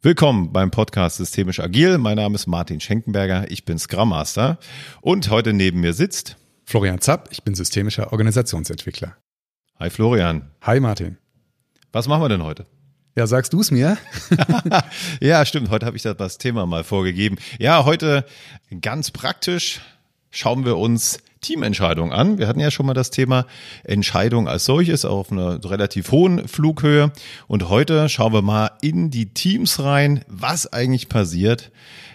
Willkommen beim Podcast Systemisch Agil. Mein Name ist Martin Schenkenberger, ich bin Scrum Master und heute neben mir sitzt Florian Zapp, ich bin systemischer Organisationsentwickler. Hi Florian. Hi Martin. Was machen wir denn heute? Ja, sagst du es mir? ja, stimmt. Heute habe ich das Thema mal vorgegeben. Ja, heute ganz praktisch schauen wir uns Teamentscheidung an. Wir hatten ja schon mal das Thema Entscheidung als solches auf einer relativ hohen Flughöhe. Und heute schauen wir mal in die Teams rein, was eigentlich passiert,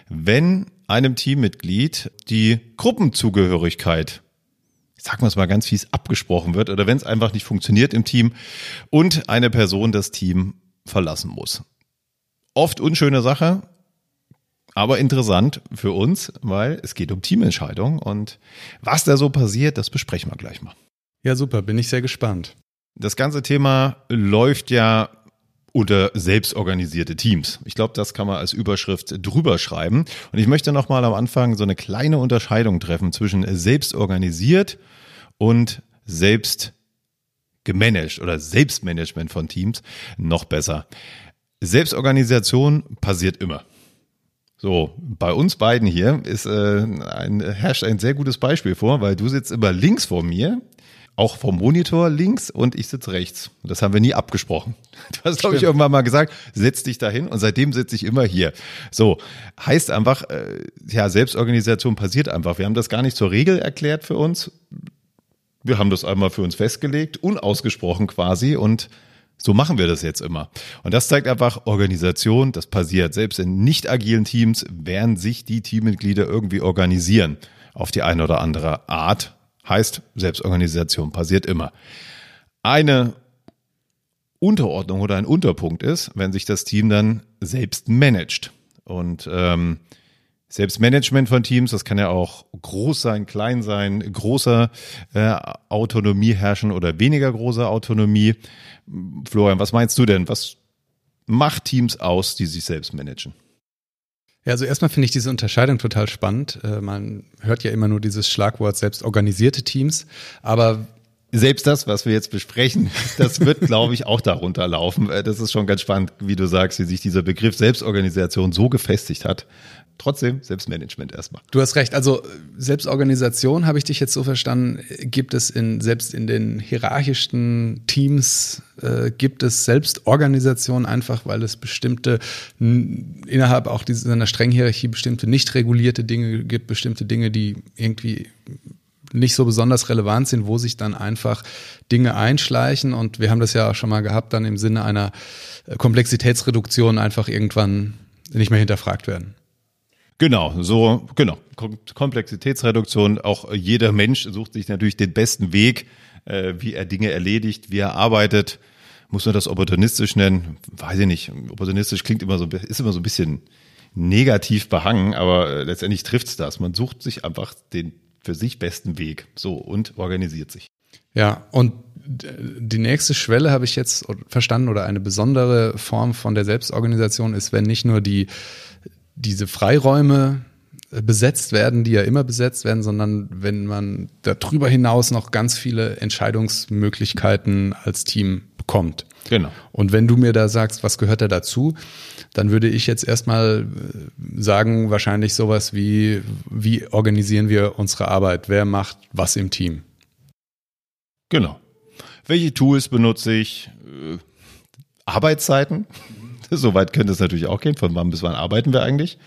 wenn einem Teammitglied die Gruppenzugehörigkeit sagen wir es mal ganz fies, abgesprochen wird oder wenn es einfach nicht funktioniert im Team und eine Person das Team verlassen muss. Oft unschöne Sache, aber interessant für uns, weil es geht um Teamentscheidung und was da so passiert, das besprechen wir gleich mal. Ja, super, bin ich sehr gespannt. Das ganze Thema läuft ja unter selbstorganisierte Teams. Ich glaube, das kann man als Überschrift drüber schreiben. Und ich möchte nochmal am Anfang so eine kleine Unterscheidung treffen zwischen selbstorganisiert und selbst gemanagt oder Selbstmanagement von Teams noch besser. Selbstorganisation passiert immer. So, bei uns beiden hier ist äh, ein, herrscht ein sehr gutes Beispiel vor, weil du sitzt immer links vor mir, auch vom Monitor links und ich sitze rechts. Das haben wir nie abgesprochen. Du hast, glaube ich, irgendwann mal gesagt, setz dich dahin und seitdem sitze ich immer hier. So, heißt einfach, äh, ja, Selbstorganisation passiert einfach. Wir haben das gar nicht zur Regel erklärt für uns. Wir haben das einmal für uns festgelegt, unausgesprochen quasi und so machen wir das jetzt immer. Und das zeigt einfach Organisation, das passiert. Selbst in nicht agilen Teams werden sich die Teammitglieder irgendwie organisieren. Auf die eine oder andere Art. Heißt, Selbstorganisation passiert immer. Eine Unterordnung oder ein Unterpunkt ist, wenn sich das Team dann selbst managt. Und ähm, Selbstmanagement von Teams, das kann ja auch groß sein, klein sein, großer äh, Autonomie herrschen oder weniger große Autonomie. Florian, was meinst du denn? Was macht Teams aus, die sich selbst managen? Ja, also erstmal finde ich diese Unterscheidung total spannend. Äh, man hört ja immer nur dieses Schlagwort selbstorganisierte Teams, aber selbst das, was wir jetzt besprechen, das wird, glaube ich, auch darunter laufen. Äh, das ist schon ganz spannend, wie du sagst, wie sich dieser Begriff Selbstorganisation so gefestigt hat. Trotzdem Selbstmanagement erstmal. Du hast recht. Also Selbstorganisation, habe ich dich jetzt so verstanden, gibt es in selbst in den hierarchischsten Teams äh, gibt es Selbstorganisation einfach, weil es bestimmte innerhalb auch dieser strengen Hierarchie bestimmte nicht regulierte Dinge gibt, bestimmte Dinge, die irgendwie nicht so besonders relevant sind, wo sich dann einfach Dinge einschleichen. Und wir haben das ja auch schon mal gehabt, dann im Sinne einer äh, Komplexitätsreduktion einfach irgendwann nicht mehr hinterfragt werden. Genau, so, genau. Komplexitätsreduktion. Auch jeder Mensch sucht sich natürlich den besten Weg, äh, wie er Dinge erledigt, wie er arbeitet. Muss man das opportunistisch nennen? Weiß ich nicht. Opportunistisch klingt immer so, ist immer so ein bisschen negativ behangen, aber äh, letztendlich trifft's das. Man sucht sich einfach den für sich besten Weg. So und organisiert sich. Ja, und die nächste Schwelle habe ich jetzt verstanden oder eine besondere Form von der Selbstorganisation ist, wenn nicht nur die, diese Freiräume besetzt werden, die ja immer besetzt werden, sondern wenn man darüber hinaus noch ganz viele Entscheidungsmöglichkeiten als Team bekommt. Genau. Und wenn du mir da sagst, was gehört da dazu, dann würde ich jetzt erstmal äh, sagen, wahrscheinlich sowas wie, wie organisieren wir unsere Arbeit? Wer macht was im Team? Genau. Welche Tools benutze ich? Äh, Arbeitszeiten? Soweit könnte es natürlich auch gehen. Von wann bis wann arbeiten wir eigentlich?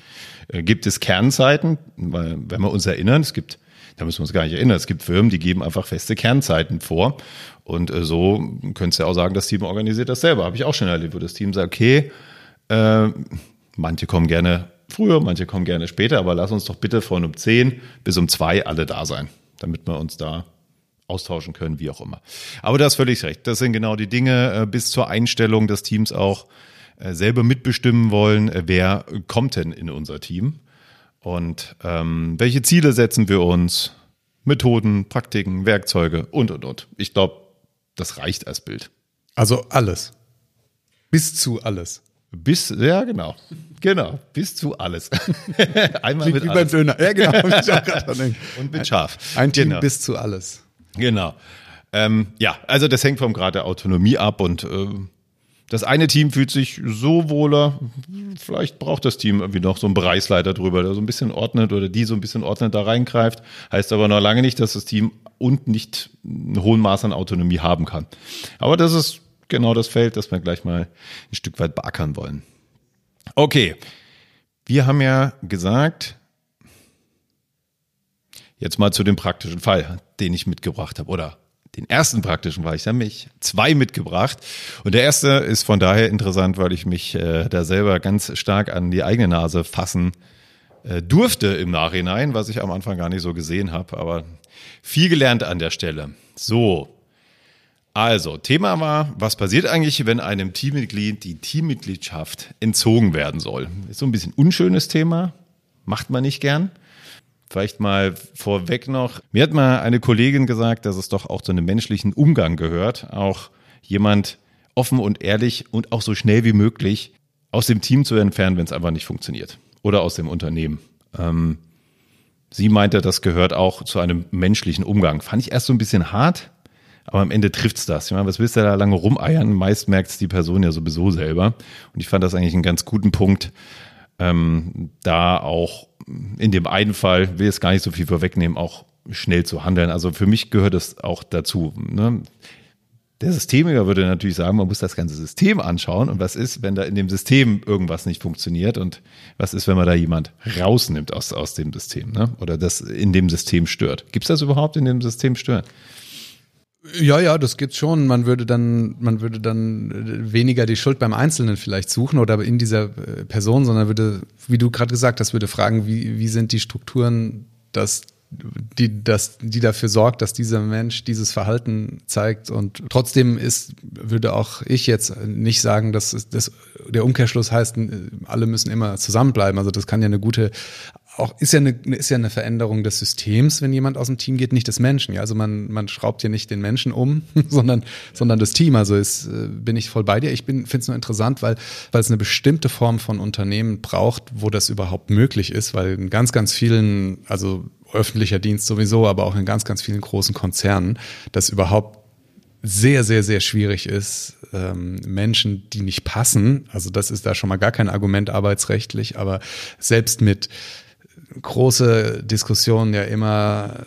Äh, gibt es Kernzeiten? Weil, wenn wir uns erinnern, es gibt da müssen wir uns gar nicht erinnern. Es gibt Firmen, die geben einfach feste Kernzeiten vor. Und äh, so könntest du ja auch sagen, das Team organisiert das selber. Habe ich auch schon erlebt, wo das Team sagt, okay, äh, manche kommen gerne früher, manche kommen gerne später, aber lass uns doch bitte von um 10 bis um 2 alle da sein, damit wir uns da austauschen können, wie auch immer. Aber du hast völlig recht. Das sind genau die Dinge äh, bis zur Einstellung des Teams auch selber mitbestimmen wollen, äh, wer kommt denn in unser Team. Und ähm, welche Ziele setzen wir uns? Methoden, Praktiken, Werkzeuge und, und, und. Ich glaube, das reicht als Bild. Also alles. Bis zu alles. Bis, ja, genau. Genau, bis zu alles. Einmal Klingt mit wie alles. beim Döner. Ja, genau. und mit scharf. Ein Team genau. bis zu alles. Genau. Ähm, ja, also das hängt vom Grad der Autonomie ab und äh, das eine Team fühlt sich so wohler, vielleicht braucht das Team irgendwie noch so einen Bereichsleiter drüber, der so ein bisschen ordnet oder die so ein bisschen ordnet da reingreift. Heißt aber noch lange nicht, dass das Team und nicht einen hohen Maß an Autonomie haben kann. Aber das ist genau das Feld, das wir gleich mal ein Stück weit beackern wollen. Okay, wir haben ja gesagt, jetzt mal zu dem praktischen Fall, den ich mitgebracht habe oder den ersten praktischen war. Ich mich zwei mitgebracht. Und der erste ist von daher interessant, weil ich mich äh, da selber ganz stark an die eigene Nase fassen äh, durfte im Nachhinein, was ich am Anfang gar nicht so gesehen habe. Aber viel gelernt an der Stelle. So. Also, Thema war, was passiert eigentlich, wenn einem Teammitglied die Teammitgliedschaft entzogen werden soll? Ist so ein bisschen unschönes Thema, macht man nicht gern. Vielleicht mal vorweg noch. Mir hat mal eine Kollegin gesagt, dass es doch auch zu einem menschlichen Umgang gehört, auch jemand offen und ehrlich und auch so schnell wie möglich aus dem Team zu entfernen, wenn es einfach nicht funktioniert. Oder aus dem Unternehmen. Ähm, sie meinte, das gehört auch zu einem menschlichen Umgang. Fand ich erst so ein bisschen hart, aber am Ende trifft's das. Ich meine, was willst du da lange rumeiern? Meist merkt es die Person ja sowieso selber. Und ich fand das eigentlich einen ganz guten Punkt, ähm, da auch in dem einen Fall, will jetzt gar nicht so viel vorwegnehmen, auch schnell zu handeln. Also für mich gehört es auch dazu. Ne? Der Systemiker würde natürlich sagen, man muss das ganze System anschauen und was ist, wenn da in dem System irgendwas nicht funktioniert und was ist, wenn man da jemand rausnimmt aus, aus dem System ne? oder das in dem System stört. Gibt es das überhaupt in dem System stören? Ja, ja, das gibt's schon. Man würde dann, man würde dann äh, weniger die Schuld beim Einzelnen vielleicht suchen oder in dieser äh, Person, sondern würde, wie du gerade gesagt hast, würde fragen, wie, wie sind die Strukturen, dass die, das, die dafür sorgt, dass dieser Mensch dieses Verhalten zeigt. Und trotzdem ist, würde auch ich jetzt nicht sagen, dass das, der Umkehrschluss heißt, alle müssen immer zusammenbleiben. Also das kann ja eine gute auch ist ja eine ist ja eine Veränderung des Systems, wenn jemand aus dem Team geht, nicht des Menschen. Ja, also man man schraubt ja nicht den Menschen um, sondern sondern das Team. Also ist, äh, bin ich voll bei dir. Ich bin finde es nur interessant, weil weil es eine bestimmte Form von Unternehmen braucht, wo das überhaupt möglich ist, weil in ganz ganz vielen also öffentlicher Dienst sowieso, aber auch in ganz ganz vielen großen Konzernen das überhaupt sehr, sehr, sehr schwierig ist, ähm, Menschen, die nicht passen, also das ist da schon mal gar kein Argument arbeitsrechtlich, aber selbst mit große Diskussionen ja immer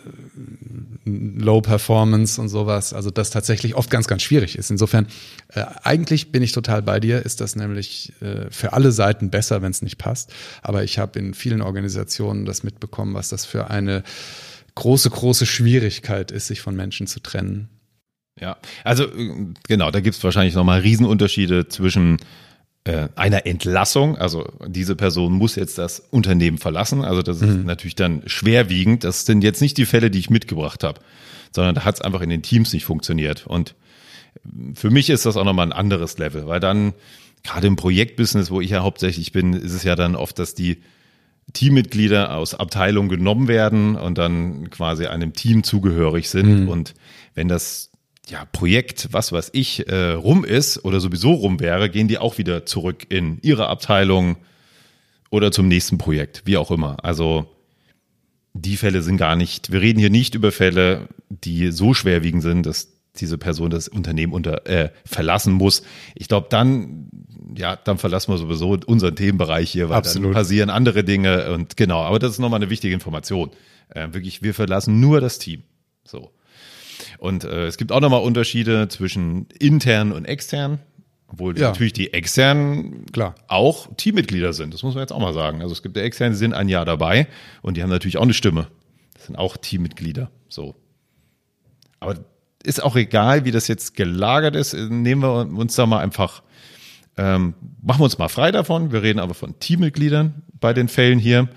Low Performance und sowas, also das tatsächlich oft ganz, ganz schwierig ist. Insofern, äh, eigentlich bin ich total bei dir, ist das nämlich äh, für alle Seiten besser, wenn es nicht passt. Aber ich habe in vielen Organisationen das mitbekommen, was das für eine große, große Schwierigkeit ist, sich von Menschen zu trennen. Ja, also äh, genau, da gibt es wahrscheinlich nochmal Riesenunterschiede zwischen äh, einer Entlassung. Also diese Person muss jetzt das Unternehmen verlassen. Also das ist mhm. natürlich dann schwerwiegend. Das sind jetzt nicht die Fälle, die ich mitgebracht habe, sondern da hat es einfach in den Teams nicht funktioniert. Und für mich ist das auch nochmal ein anderes Level, weil dann gerade im Projektbusiness, wo ich ja hauptsächlich bin, ist es ja dann oft, dass die Teammitglieder aus Abteilungen genommen werden und dann quasi einem Team zugehörig sind. Mhm. Und wenn das ja, Projekt, was weiß ich, äh, rum ist oder sowieso rum wäre, gehen die auch wieder zurück in ihre Abteilung oder zum nächsten Projekt, wie auch immer. Also die Fälle sind gar nicht, wir reden hier nicht über Fälle, die so schwerwiegend sind, dass diese Person das Unternehmen unter, äh, verlassen muss. Ich glaube, dann, ja, dann verlassen wir sowieso unseren Themenbereich hier, weil Absolut. dann passieren andere Dinge und genau, aber das ist nochmal eine wichtige Information. Äh, wirklich, wir verlassen nur das Team. So. Und äh, es gibt auch nochmal Unterschiede zwischen intern und extern. Obwohl ja. natürlich die externen Klar. auch Teammitglieder sind. Das muss man jetzt auch mal sagen. Also es gibt ja externe, die sind ein Jahr dabei und die haben natürlich auch eine Stimme. Das sind auch Teammitglieder. So. Aber ist auch egal, wie das jetzt gelagert ist. Nehmen wir uns da mal einfach, ähm, machen wir uns mal frei davon. Wir reden aber von Teammitgliedern bei den Fällen hier.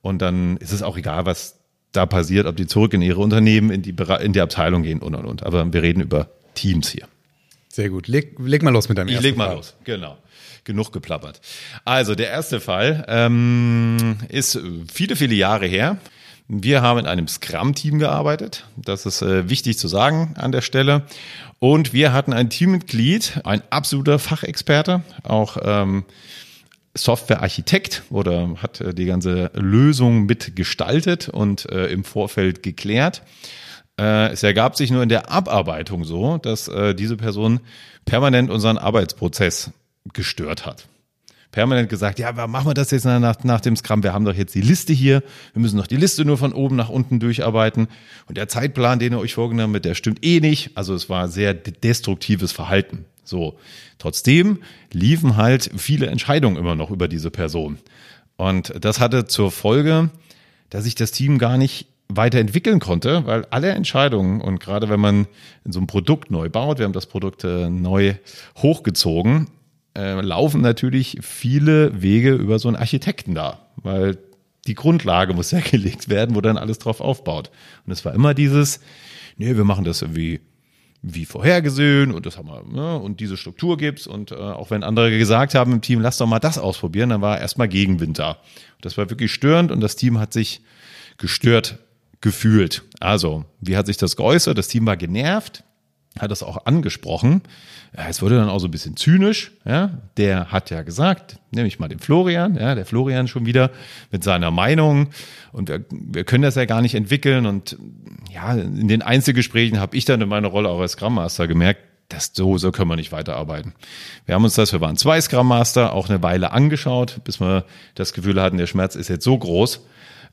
Und dann ist es auch egal, was da passiert, ob die zurück in ihre Unternehmen, in die, in die Abteilung gehen und und und. Aber wir reden über Teams hier. Sehr gut. Leg, leg mal los mit deinem ich ersten leg mal Fall. los, genau. Genug geplappert. Also der erste Fall ähm, ist viele, viele Jahre her. Wir haben in einem Scrum-Team gearbeitet. Das ist äh, wichtig zu sagen an der Stelle. Und wir hatten ein Teammitglied, ein absoluter Fachexperte, auch ähm, Softwarearchitekt oder hat äh, die ganze Lösung mitgestaltet und äh, im Vorfeld geklärt. Äh, es ergab sich nur in der Abarbeitung so, dass äh, diese Person permanent unseren Arbeitsprozess gestört hat permanent gesagt, ja, machen wir das jetzt nach, nach dem Scrum? Wir haben doch jetzt die Liste hier. Wir müssen doch die Liste nur von oben nach unten durcharbeiten. Und der Zeitplan, den ihr euch vorgenommen habt, der stimmt eh nicht. Also es war sehr destruktives Verhalten. So. Trotzdem liefen halt viele Entscheidungen immer noch über diese Person. Und das hatte zur Folge, dass sich das Team gar nicht weiterentwickeln konnte, weil alle Entscheidungen und gerade wenn man in so einem Produkt neu baut, wir haben das Produkt äh, neu hochgezogen, äh, laufen natürlich viele Wege über so einen Architekten da, weil die Grundlage muss ja gelegt werden, wo dann alles drauf aufbaut. Und es war immer dieses, nee, wir machen das irgendwie wie vorhergesehen und das haben wir, ne, und diese Struktur gibt's und äh, auch wenn andere gesagt haben im Team, lass doch mal das ausprobieren, dann war erstmal Gegenwind da. Das war wirklich störend und das Team hat sich gestört gefühlt. Also, wie hat sich das geäußert? Das Team war genervt, hat das auch angesprochen. Es wurde dann auch so ein bisschen zynisch. Ja, der hat ja gesagt, nehme ich mal den Florian, ja, der Florian schon wieder mit seiner Meinung und wir, wir können das ja gar nicht entwickeln und ja, in den Einzelgesprächen habe ich dann in meiner Rolle auch als Scrum Master gemerkt, das so, so können wir nicht weiterarbeiten. Wir haben uns das, wir waren zwei Scrum Master, auch eine Weile angeschaut, bis wir das Gefühl hatten, der Schmerz ist jetzt so groß,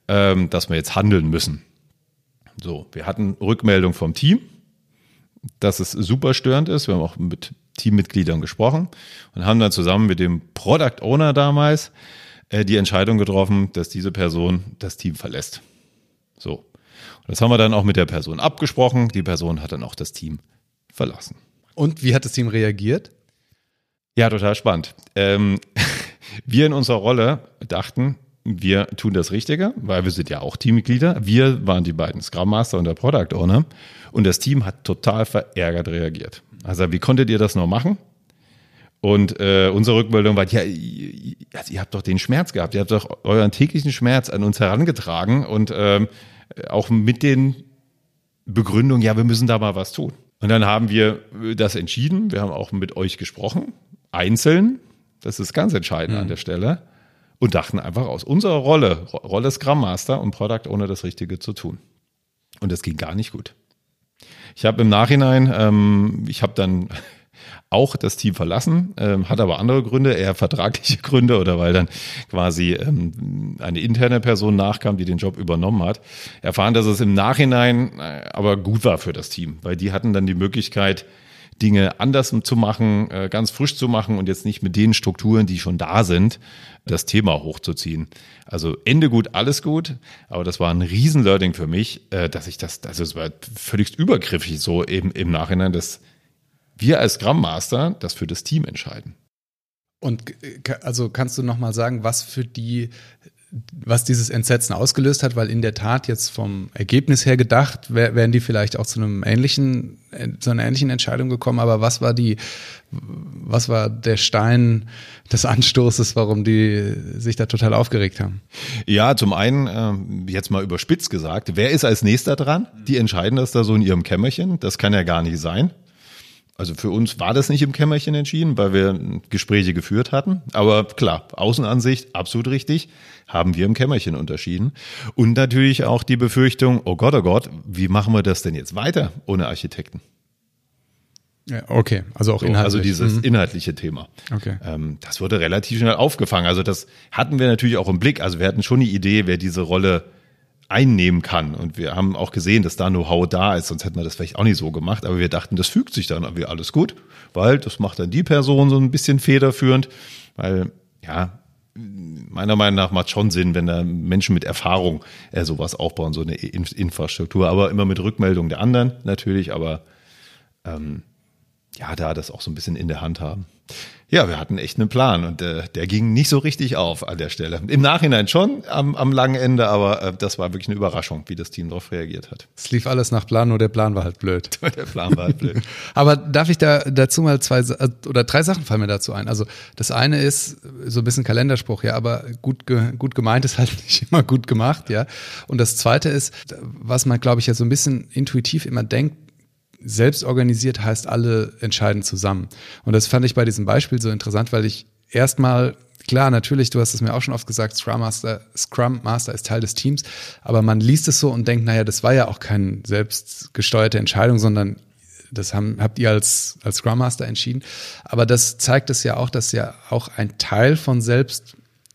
ähm, dass wir jetzt handeln müssen. So, wir hatten Rückmeldung vom Team, dass es super störend ist. Wir haben auch mit Teammitgliedern gesprochen und haben dann zusammen mit dem Product Owner damals äh, die Entscheidung getroffen, dass diese Person das Team verlässt. So. das haben wir dann auch mit der Person abgesprochen. Die Person hat dann auch das Team verlassen. Und wie hat das Team reagiert? Ja, total spannend. Ähm, wir in unserer Rolle dachten, wir tun das Richtige, weil wir sind ja auch Teammitglieder. Wir waren die beiden Scrum Master und der Product Owner. Und das Team hat total verärgert reagiert. Also, wie konntet ihr das noch machen? Und äh, unsere Rückmeldung war, ja, ihr, also ihr habt doch den Schmerz gehabt, ihr habt doch euren täglichen Schmerz an uns herangetragen und ähm, auch mit den Begründungen, ja, wir müssen da mal was tun. Und dann haben wir das entschieden, wir haben auch mit euch gesprochen, einzeln, das ist ganz entscheidend mhm. an der Stelle, und dachten einfach aus unserer Rolle, Rolle Scrum Master und Product ohne das Richtige zu tun. Und das ging gar nicht gut. Ich habe im Nachhinein, ähm, ich habe dann auch das Team verlassen, ähm, hat aber andere Gründe, eher vertragliche Gründe oder weil dann quasi ähm, eine interne Person nachkam, die den Job übernommen hat. Erfahren, dass es im Nachhinein äh, aber gut war für das Team, weil die hatten dann die Möglichkeit, Dinge anders zu machen, äh, ganz frisch zu machen und jetzt nicht mit den Strukturen, die schon da sind, das Thema hochzuziehen. Also Ende gut, alles gut, aber das war ein Riesenlearning für mich, äh, dass ich das, also es war völlig übergriffig so eben im Nachhinein, dass wir als Scrum Master das für das Team entscheiden. Und äh, also kannst du noch mal sagen, was für die was dieses Entsetzen ausgelöst hat, weil in der Tat jetzt vom Ergebnis her gedacht, wären die vielleicht auch zu einem ähnlichen, zu einer ähnlichen Entscheidung gekommen. Aber was war die, was war der Stein des Anstoßes, warum die sich da total aufgeregt haben? Ja, zum einen, äh, jetzt mal überspitzt gesagt, wer ist als nächster dran? Die entscheiden das da so in ihrem Kämmerchen. Das kann ja gar nicht sein. Also für uns war das nicht im Kämmerchen entschieden, weil wir Gespräche geführt hatten. Aber klar, Außenansicht, absolut richtig, haben wir im Kämmerchen unterschieden. Und natürlich auch die Befürchtung, oh Gott, oh Gott, wie machen wir das denn jetzt weiter ohne Architekten? Ja, okay, also auch so, inhaltlich. Also dieses mhm. inhaltliche Thema. Okay. Ähm, das wurde relativ schnell aufgefangen. Also das hatten wir natürlich auch im Blick. Also wir hatten schon die Idee, wer diese Rolle einnehmen kann. Und wir haben auch gesehen, dass da Know-how da ist, sonst hätten wir das vielleicht auch nicht so gemacht. Aber wir dachten, das fügt sich dann irgendwie alles gut, weil das macht dann die Person so ein bisschen federführend, weil ja, meiner Meinung nach macht schon Sinn, wenn da Menschen mit Erfahrung äh, sowas aufbauen, so eine Infrastruktur, aber immer mit Rückmeldung der anderen natürlich, aber ähm, ja, da das auch so ein bisschen in der Hand haben. Ja, wir hatten echt einen Plan und äh, der ging nicht so richtig auf an der Stelle. Im Nachhinein schon am, am langen Ende, aber äh, das war wirklich eine Überraschung, wie das Team darauf reagiert hat. Es lief alles nach Plan, nur der Plan war halt blöd. der Plan war halt blöd. aber darf ich da dazu mal zwei oder drei Sachen fallen mir dazu ein. Also das eine ist so ein bisschen Kalenderspruch, ja, aber gut, gut gemeint ist halt nicht immer gut gemacht, ja. Und das zweite ist, was man, glaube ich, ja so ein bisschen intuitiv immer denkt, selbst organisiert heißt, alle entscheiden zusammen. Und das fand ich bei diesem Beispiel so interessant, weil ich erstmal klar, natürlich, du hast es mir auch schon oft gesagt, Scrum Master, Scrum Master ist Teil des Teams, aber man liest es so und denkt, naja, das war ja auch keine selbstgesteuerte Entscheidung, sondern das haben, habt ihr als, als Scrum Master entschieden. Aber das zeigt es ja auch, dass ja auch ein Teil von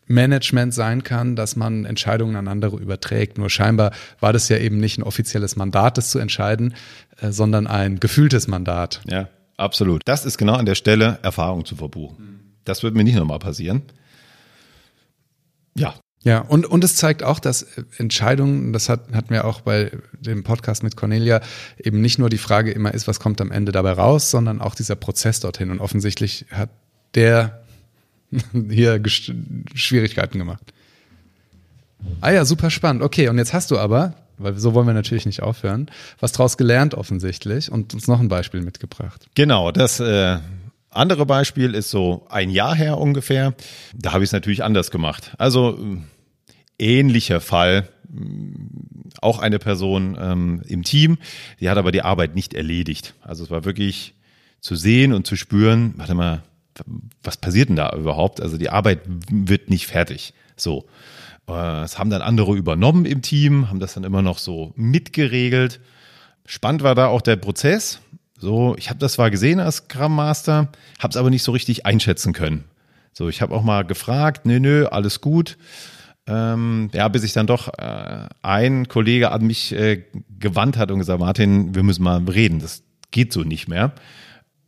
Selbstmanagement sein kann, dass man Entscheidungen an andere überträgt. Nur scheinbar war das ja eben nicht ein offizielles Mandat, das zu entscheiden, äh, sondern ein gefühltes Mandat. Ja, absolut. Das ist genau an der Stelle Erfahrung zu verbuchen. Das wird mir nicht nochmal passieren. Ja. Ja, und, und es zeigt auch, dass Entscheidungen, das hat, hatten wir auch bei dem Podcast mit Cornelia, eben nicht nur die Frage immer ist, was kommt am Ende dabei raus, sondern auch dieser Prozess dorthin. Und offensichtlich hat der hier Schwierigkeiten gemacht. Ah ja, super spannend. Okay, und jetzt hast du aber, weil so wollen wir natürlich nicht aufhören, was draus gelernt offensichtlich und uns noch ein Beispiel mitgebracht. Genau, das äh, andere Beispiel ist so ein Jahr her ungefähr. Da habe ich es natürlich anders gemacht. Also ähnlicher Fall. Auch eine Person ähm, im Team, die hat aber die Arbeit nicht erledigt. Also es war wirklich zu sehen und zu spüren, warte mal, was passiert denn da überhaupt? Also die Arbeit wird nicht fertig. So. Das haben dann andere übernommen im Team, haben das dann immer noch so mitgeregelt. Spannend war da auch der Prozess. So, ich habe das zwar gesehen als Scrum Master, habe es aber nicht so richtig einschätzen können. So, ich habe auch mal gefragt, nö, nö, alles gut. Ähm, ja, bis sich dann doch äh, ein Kollege an mich äh, gewandt hat und gesagt, Martin, wir müssen mal reden, das geht so nicht mehr.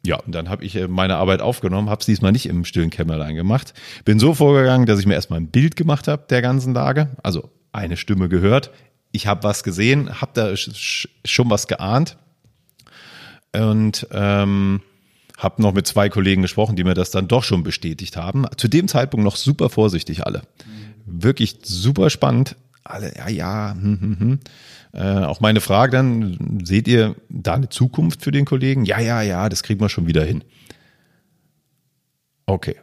Ja, und dann habe ich äh, meine Arbeit aufgenommen, habe es diesmal nicht im stillen Kämmerlein gemacht. Bin so vorgegangen, dass ich mir erstmal ein Bild gemacht habe der ganzen Lage, also eine Stimme gehört. Ich habe was gesehen, habe da schon was geahnt und ähm, habe noch mit zwei Kollegen gesprochen, die mir das dann doch schon bestätigt haben. Zu dem Zeitpunkt noch super vorsichtig alle. Mhm. Wirklich super spannend. Alle, ja, ja, hm, hm, hm. Äh, auch meine Frage dann, seht ihr da eine Zukunft für den Kollegen? Ja, ja, ja, das kriegen wir schon wieder hin. Okay.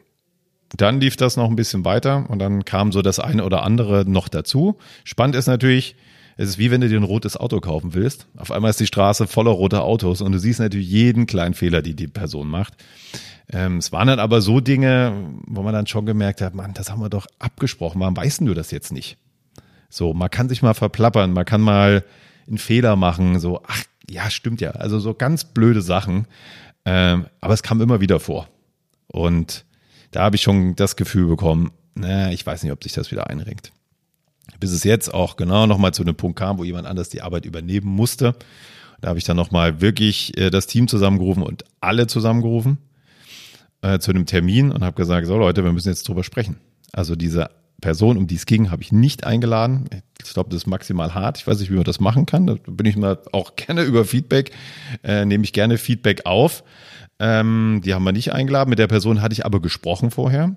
Dann lief das noch ein bisschen weiter und dann kam so das eine oder andere noch dazu. Spannend ist natürlich, es ist wie wenn du dir ein rotes Auto kaufen willst. Auf einmal ist die Straße voller roter Autos und du siehst natürlich jeden kleinen Fehler, die die Person macht. Ähm, es waren dann aber so Dinge, wo man dann schon gemerkt hat, Mann, das haben wir doch abgesprochen. Warum weißt du das jetzt nicht? So, man kann sich mal verplappern, man kann mal einen Fehler machen, so, ach, ja, stimmt ja. Also so ganz blöde Sachen. Ähm, aber es kam immer wieder vor. Und da habe ich schon das Gefühl bekommen, naja, ich weiß nicht, ob sich das wieder einringt bis es jetzt auch genau nochmal zu einem Punkt kam, wo jemand anders die Arbeit übernehmen musste. Da habe ich dann nochmal wirklich äh, das Team zusammengerufen und alle zusammengerufen äh, zu einem Termin und habe gesagt, so Leute, wir müssen jetzt drüber sprechen. Also diese Person, um die es ging, habe ich nicht eingeladen. Ich glaube, das ist maximal hart. Ich weiß nicht, wie man das machen kann. Da bin ich mal auch gerne über Feedback, äh, nehme ich gerne Feedback auf. Ähm, die haben wir nicht eingeladen. Mit der Person hatte ich aber gesprochen vorher.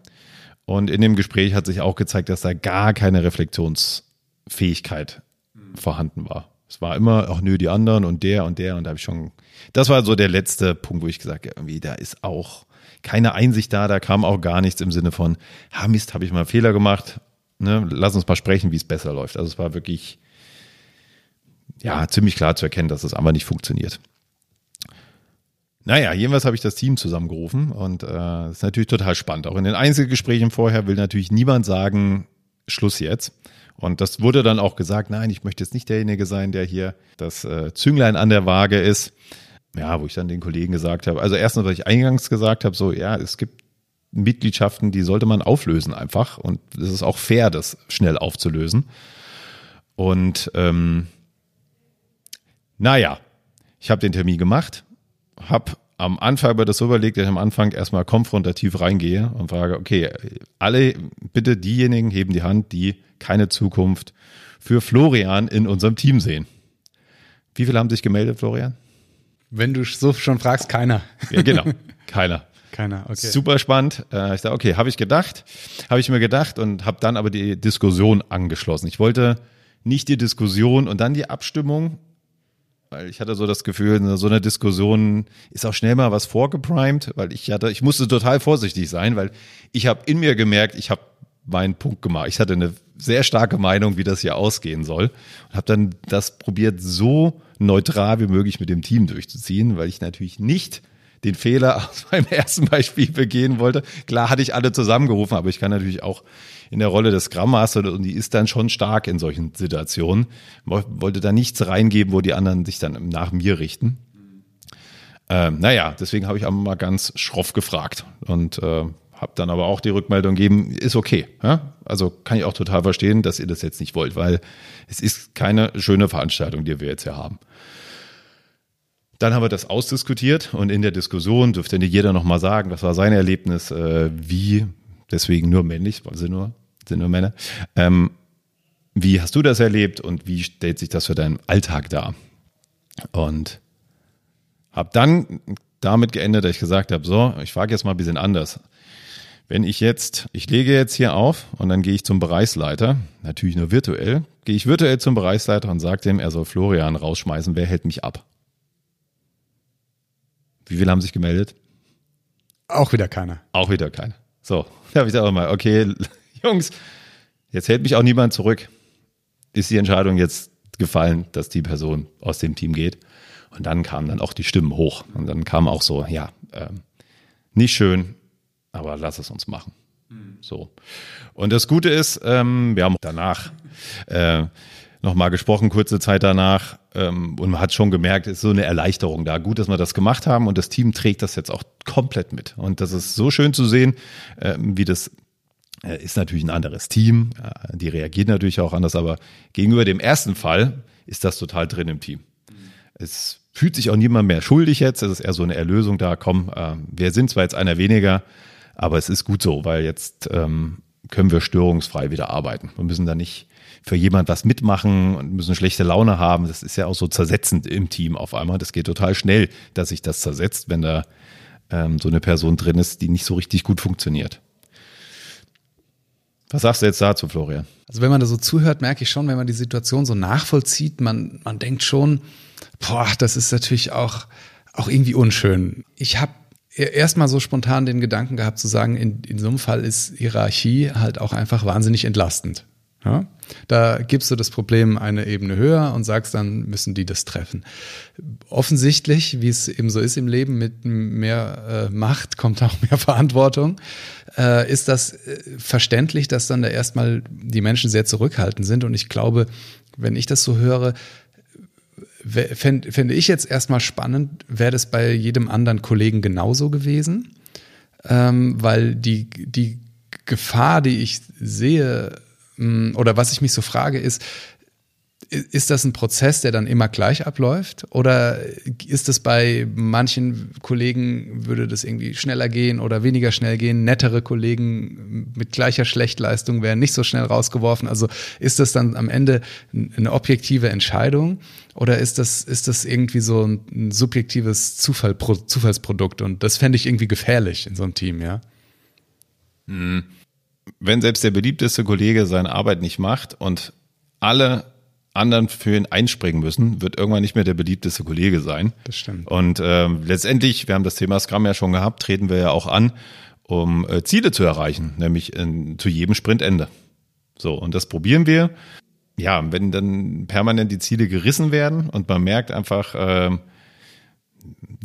Und in dem Gespräch hat sich auch gezeigt, dass da gar keine Reflexionsfähigkeit vorhanden war. Es war immer, ach nö, die anderen und der und der und da habe ich schon, das war so der letzte Punkt, wo ich gesagt habe, irgendwie, da ist auch keine Einsicht da, da kam auch gar nichts im Sinne von, ha Mist, habe ich mal Fehler gemacht, ne, lass uns mal sprechen, wie es besser läuft. Also es war wirklich, ja, ziemlich klar zu erkennen, dass es das einfach nicht funktioniert. Naja, jedenfalls habe ich das Team zusammengerufen und äh, das ist natürlich total spannend. Auch in den Einzelgesprächen vorher will natürlich niemand sagen, Schluss jetzt. Und das wurde dann auch gesagt, nein, ich möchte jetzt nicht derjenige sein, der hier das äh, Zünglein an der Waage ist. Ja, wo ich dann den Kollegen gesagt habe, also erstens, was ich eingangs gesagt habe, so, ja, es gibt Mitgliedschaften, die sollte man auflösen einfach. Und es ist auch fair, das schnell aufzulösen. Und ähm, naja, ich habe den Termin gemacht habe am Anfang aber das so überlegt, dass ich am Anfang erstmal konfrontativ reingehe und frage, okay, alle, bitte diejenigen heben die Hand, die keine Zukunft für Florian in unserem Team sehen. Wie viele haben sich gemeldet, Florian? Wenn du so schon fragst, keiner. Ja, genau, keiner. Keiner, okay. Super spannend. Äh, ich dachte, okay, habe ich gedacht, habe ich mir gedacht und habe dann aber die Diskussion angeschlossen. Ich wollte nicht die Diskussion und dann die Abstimmung, weil ich hatte so das Gefühl, so eine Diskussion ist auch schnell mal was vorgeprimed, weil ich hatte, ich musste total vorsichtig sein, weil ich habe in mir gemerkt, ich habe meinen Punkt gemacht. Ich hatte eine sehr starke Meinung, wie das hier ausgehen soll und habe dann das probiert, so neutral wie möglich mit dem Team durchzuziehen, weil ich natürlich nicht den Fehler aus meinem ersten Beispiel begehen wollte. Klar hatte ich alle zusammengerufen, aber ich kann natürlich auch in der Rolle des Scrum und die ist dann schon stark in solchen Situationen. Wollte da nichts reingeben, wo die anderen sich dann nach mir richten. Ähm, naja, deswegen habe ich einmal mal ganz schroff gefragt und äh, habe dann aber auch die Rückmeldung gegeben, ist okay. Ja? Also kann ich auch total verstehen, dass ihr das jetzt nicht wollt, weil es ist keine schöne Veranstaltung, die wir jetzt hier haben. Dann haben wir das ausdiskutiert und in der Diskussion dürfte jeder nochmal sagen, was war sein Erlebnis, äh, wie, deswegen nur männlich, weil sie nur, sind nur Männer. Ähm, wie hast du das erlebt und wie stellt sich das für deinen Alltag dar? Und habe dann damit geendet, dass ich gesagt habe, so, ich frage jetzt mal ein bisschen anders. Wenn ich jetzt, ich lege jetzt hier auf und dann gehe ich zum Bereichsleiter, natürlich nur virtuell, gehe ich virtuell zum Bereichsleiter und sage dem, er soll Florian rausschmeißen, wer hält mich ab? Wie viele haben sich gemeldet? Auch wieder keiner. Auch wieder keiner. So, da habe ich auch mal, okay, Jungs, jetzt hält mich auch niemand zurück. Ist die Entscheidung jetzt gefallen, dass die Person aus dem Team geht? Und dann kamen dann auch die Stimmen hoch. Und dann kam auch so, ja, ähm, nicht schön, aber lass es uns machen. So. Und das Gute ist, ähm, wir haben danach äh, nochmal gesprochen, kurze Zeit danach, ähm, und man hat schon gemerkt, es ist so eine Erleichterung da. Gut, dass wir das gemacht haben und das Team trägt das jetzt auch komplett mit. Und das ist so schön zu sehen, äh, wie das äh, ist natürlich ein anderes Team, äh, die reagiert natürlich auch anders, aber gegenüber dem ersten Fall ist das total drin im Team. Es fühlt sich auch niemand mehr schuldig jetzt, es ist eher so eine Erlösung da, komm, äh, wir sind zwar jetzt einer weniger, aber es ist gut so, weil jetzt ähm, können wir störungsfrei wieder arbeiten. Wir müssen da nicht für jemand was mitmachen und müssen schlechte Laune haben. Das ist ja auch so zersetzend im Team auf einmal. Das geht total schnell, dass sich das zersetzt, wenn da ähm, so eine Person drin ist, die nicht so richtig gut funktioniert. Was sagst du jetzt dazu, Florian? Also wenn man da so zuhört, merke ich schon, wenn man die Situation so nachvollzieht, man, man denkt schon, boah, das ist natürlich auch, auch irgendwie unschön. Ich habe erstmal so spontan den Gedanken gehabt zu sagen, in, in so einem Fall ist Hierarchie halt auch einfach wahnsinnig entlastend. Ja? Da gibst du das Problem eine Ebene höher und sagst, dann müssen die das treffen. Offensichtlich, wie es eben so ist im Leben, mit mehr äh, Macht kommt auch mehr Verantwortung, äh, ist das äh, verständlich, dass dann da erstmal die Menschen sehr zurückhaltend sind. Und ich glaube, wenn ich das so höre, fände fänd ich jetzt erstmal spannend, wäre das bei jedem anderen Kollegen genauso gewesen, ähm, weil die, die Gefahr, die ich sehe, mm, oder was ich mich so frage, ist, ist das ein Prozess, der dann immer gleich abläuft? Oder ist es bei manchen Kollegen, würde das irgendwie schneller gehen oder weniger schnell gehen? Nettere Kollegen mit gleicher Schlechtleistung werden nicht so schnell rausgeworfen. Also ist das dann am Ende eine objektive Entscheidung? Oder ist das, ist das irgendwie so ein, subjektives Zufall, Zufallsprodukt? Und das fände ich irgendwie gefährlich in so einem Team, ja? Hm. Wenn selbst der beliebteste Kollege seine Arbeit nicht macht und alle anderen für ihn einspringen müssen, wird irgendwann nicht mehr der beliebteste Kollege sein. Das stimmt. Und ähm, letztendlich, wir haben das Thema Scrum ja schon gehabt, treten wir ja auch an, um äh, Ziele zu erreichen, nämlich in, zu jedem Sprintende. So, und das probieren wir. Ja, wenn dann permanent die Ziele gerissen werden und man merkt einfach, äh,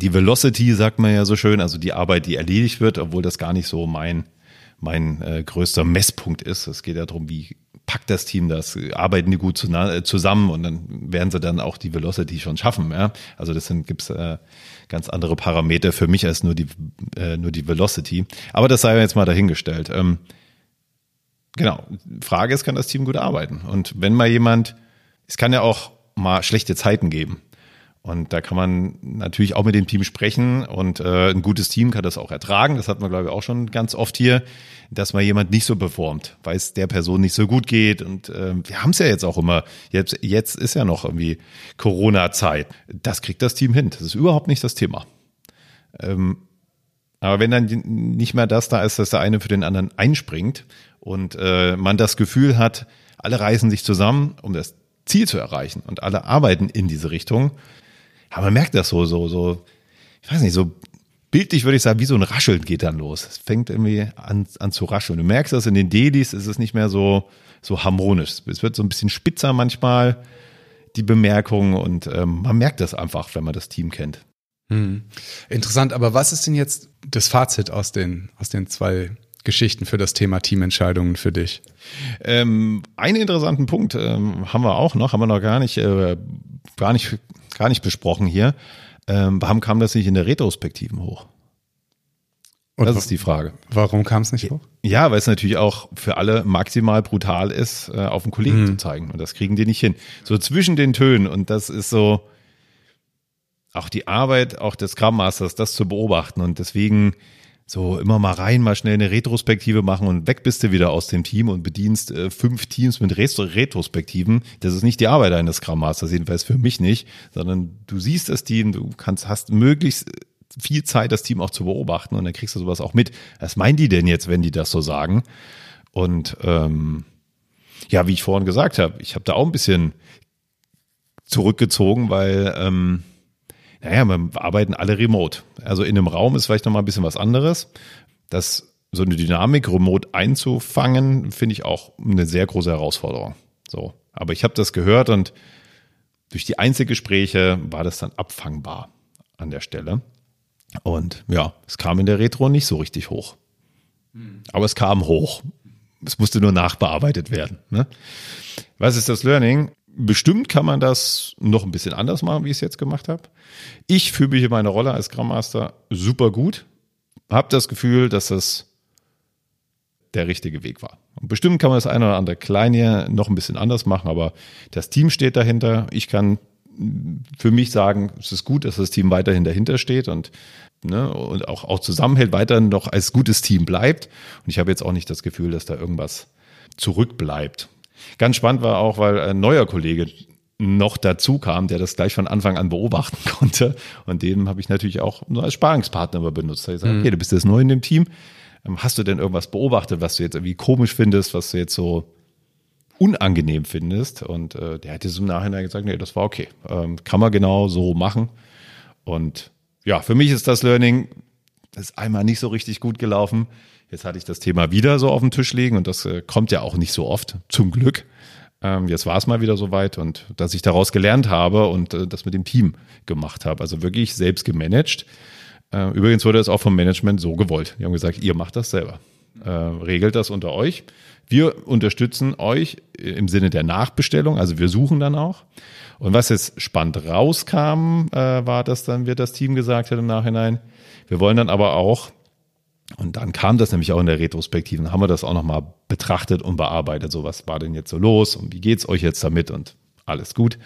die Velocity, sagt man ja so schön, also die Arbeit, die erledigt wird, obwohl das gar nicht so mein, mein äh, größter Messpunkt ist. Es geht ja darum, wie packt das Team das, arbeiten die gut zusammen und dann werden sie dann auch die Velocity schon schaffen. Ja? Also das sind gibt's äh, ganz andere Parameter für mich als nur die äh, nur die Velocity. Aber das sei jetzt mal dahingestellt. Ähm, genau. Frage ist, kann das Team gut arbeiten? Und wenn mal jemand, es kann ja auch mal schlechte Zeiten geben. Und da kann man natürlich auch mit dem Team sprechen und äh, ein gutes Team kann das auch ertragen. Das hat man, glaube ich, auch schon ganz oft hier, dass mal jemand nicht so performt, weil es der Person nicht so gut geht. Und äh, wir haben es ja jetzt auch immer. Jetzt, jetzt ist ja noch irgendwie Corona-Zeit. Das kriegt das Team hin. Das ist überhaupt nicht das Thema. Ähm, aber wenn dann nicht mehr das da ist, dass der eine für den anderen einspringt und äh, man das Gefühl hat, alle reißen sich zusammen, um das Ziel zu erreichen und alle arbeiten in diese Richtung, aber man merkt das so, so, so, ich weiß nicht, so bildlich würde ich sagen, wie so ein Rascheln geht dann los. Es fängt irgendwie an, an zu rascheln. Du merkst das in den Dailies, ist es nicht mehr so, so harmonisch. Es wird so ein bisschen spitzer manchmal, die Bemerkungen, und ähm, man merkt das einfach, wenn man das Team kennt. Hm. Interessant, aber was ist denn jetzt das Fazit aus den, aus den zwei Geschichten für das Thema Teamentscheidungen für dich? Ähm, einen interessanten Punkt ähm, haben wir auch noch, haben wir noch gar nicht, äh, gar nicht, gar nicht besprochen hier. Ähm, warum kam das nicht in der Retrospektiven hoch? Und das ist die Frage. Warum kam es nicht hoch? Ja, weil es natürlich auch für alle maximal brutal ist, äh, auf einen Kollegen hm. zu zeigen. Und das kriegen die nicht hin. So zwischen den Tönen. Und das ist so auch die Arbeit auch des Scrum Masters, das zu beobachten. Und deswegen so immer mal rein, mal schnell eine Retrospektive machen und weg bist du wieder aus dem Team und bedienst äh, fünf Teams mit Retrospektiven. Das ist nicht die Arbeit eines Scrum Masters, jedenfalls für mich nicht, sondern du siehst das Team, du kannst, hast möglichst viel Zeit, das Team auch zu beobachten und dann kriegst du sowas auch mit. Was meinen die denn jetzt, wenn die das so sagen? Und ähm, ja, wie ich vorhin gesagt habe, ich habe da auch ein bisschen zurückgezogen, weil ähm, naja, wir arbeiten alle remote. Also in einem Raum ist vielleicht noch mal ein bisschen was anderes. Das so eine Dynamik remote einzufangen, finde ich auch eine sehr große Herausforderung. So, aber ich habe das gehört und durch die Einzelgespräche war das dann abfangbar an der Stelle. Und ja, es kam in der Retro nicht so richtig hoch. Aber es kam hoch. Es musste nur nachbearbeitet werden. Ne? Was ist das Learning? Bestimmt kann man das noch ein bisschen anders machen, wie ich es jetzt gemacht habe. Ich fühle mich in meiner Rolle als Scrum Master super gut. Habe das Gefühl, dass das der richtige Weg war. Und bestimmt kann man das eine oder andere Kleine noch ein bisschen anders machen, aber das Team steht dahinter. Ich kann für mich sagen, es ist gut, dass das Team weiterhin dahinter steht und, ne, und auch, auch zusammenhält, weiterhin noch als gutes Team bleibt. Und ich habe jetzt auch nicht das Gefühl, dass da irgendwas zurückbleibt. Ganz spannend war auch, weil ein neuer Kollege noch dazu kam, der das gleich von Anfang an beobachten konnte. Und den habe ich natürlich auch nur als Sparingspartner benutzt. Ich gesagt, mhm. okay, du bist jetzt neu in dem Team. Ähm, hast du denn irgendwas beobachtet, was du jetzt irgendwie komisch findest, was du jetzt so unangenehm findest? Und äh, der hat jetzt im Nachhinein gesagt, nee, das war okay. Ähm, kann man genau so machen. Und ja, für mich ist das Learning, das ist einmal nicht so richtig gut gelaufen. Jetzt hatte ich das Thema wieder so auf dem Tisch liegen und das äh, kommt ja auch nicht so oft, zum Glück. Ähm, jetzt war es mal wieder soweit und dass ich daraus gelernt habe und äh, das mit dem Team gemacht habe. Also wirklich selbst gemanagt. Äh, übrigens wurde es auch vom Management so gewollt. Die haben gesagt, ihr macht das selber. Regelt das unter euch. Wir unterstützen euch im Sinne der Nachbestellung, also wir suchen dann auch. Und was jetzt spannend rauskam, war, dass dann wir das Team gesagt hat im Nachhinein, wir wollen dann aber auch und dann kam das nämlich auch in der Retrospektive. Haben wir das auch nochmal betrachtet und bearbeitet. So, was war denn jetzt so los und wie geht's euch jetzt damit und alles gut.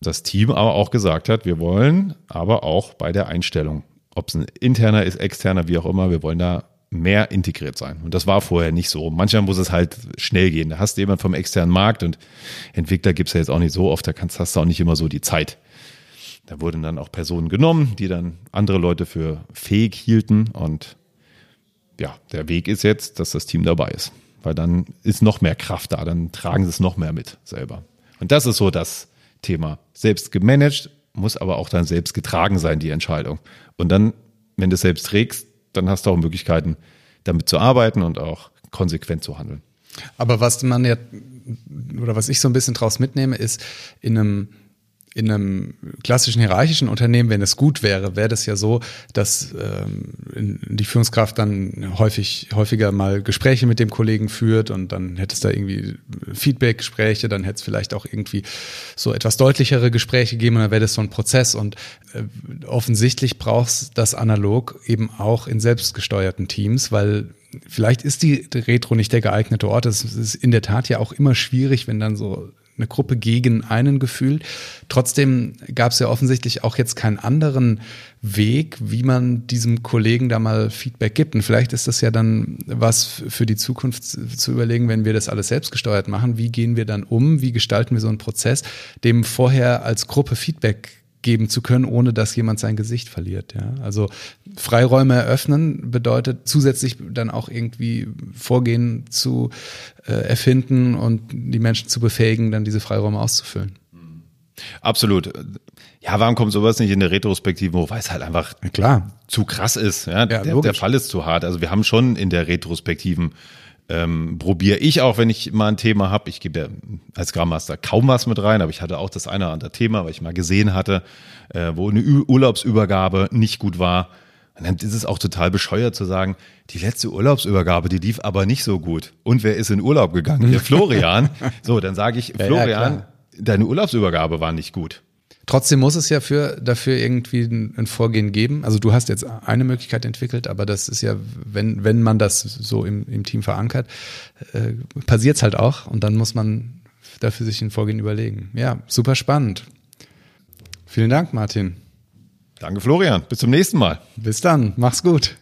Das Team aber auch gesagt hat, wir wollen aber auch bei der Einstellung, ob es ein interner ist, externer, wie auch immer, wir wollen da mehr integriert sein. Und das war vorher nicht so. Manchmal muss es halt schnell gehen. Da hast du jemand vom externen Markt und Entwickler gibt's ja jetzt auch nicht so oft, da kannst, hast du auch nicht immer so die Zeit. Da wurden dann auch Personen genommen, die dann andere Leute für fähig hielten und ja, der Weg ist jetzt, dass das Team dabei ist. Weil dann ist noch mehr Kraft da, dann tragen sie es noch mehr mit selber. Und das ist so das Thema. Selbst gemanagt, muss aber auch dann selbst getragen sein, die Entscheidung. Und dann, wenn du es selbst trägst, dann hast du auch Möglichkeiten, damit zu arbeiten und auch konsequent zu handeln. Aber was man ja, oder was ich so ein bisschen draus mitnehme, ist in einem in einem klassischen hierarchischen Unternehmen, wenn es gut wäre, wäre das ja so, dass ähm, die Führungskraft dann häufig häufiger mal Gespräche mit dem Kollegen führt und dann hätte es da irgendwie Feedback-Gespräche, dann hätte es vielleicht auch irgendwie so etwas deutlichere Gespräche geben und dann wäre das so ein Prozess und äh, offensichtlich brauchst das analog eben auch in selbstgesteuerten Teams, weil vielleicht ist die Retro nicht der geeignete Ort. Es ist in der Tat ja auch immer schwierig, wenn dann so eine Gruppe gegen einen gefühlt. Trotzdem gab es ja offensichtlich auch jetzt keinen anderen Weg, wie man diesem Kollegen da mal Feedback gibt. Und vielleicht ist das ja dann was für die Zukunft zu überlegen, wenn wir das alles selbstgesteuert machen. Wie gehen wir dann um? Wie gestalten wir so einen Prozess, dem vorher als Gruppe Feedback geben zu können, ohne dass jemand sein Gesicht verliert. Ja? Also Freiräume eröffnen bedeutet zusätzlich dann auch irgendwie Vorgehen zu äh, erfinden und die Menschen zu befähigen, dann diese Freiräume auszufüllen. Absolut. Ja, warum kommt sowas nicht in der Retrospektive hoch? Weil es halt einfach Klar. zu krass ist. Ja, ja der, der, Fall ist zu hart. Also wir haben schon in der Retrospektiven ähm, probiere ich auch, wenn ich mal ein Thema habe. Ich gebe ja als Scrum Master kaum was mit rein, aber ich hatte auch das eine oder andere Thema, weil ich mal gesehen hatte, äh, wo eine Ü Urlaubsübergabe nicht gut war. Und dann ist es auch total bescheuert zu sagen, die letzte Urlaubsübergabe, die lief aber nicht so gut. Und wer ist in Urlaub gegangen? Der Florian. so, dann sage ich, Florian, ja, deine Urlaubsübergabe war nicht gut. Trotzdem muss es ja für, dafür irgendwie ein, ein, Vorgehen geben. Also du hast jetzt eine Möglichkeit entwickelt, aber das ist ja, wenn, wenn man das so im, im Team verankert, äh, passiert es halt auch und dann muss man dafür sich ein Vorgehen überlegen. Ja, super spannend. Vielen Dank, Martin. Danke, Florian. Bis zum nächsten Mal. Bis dann. Mach's gut.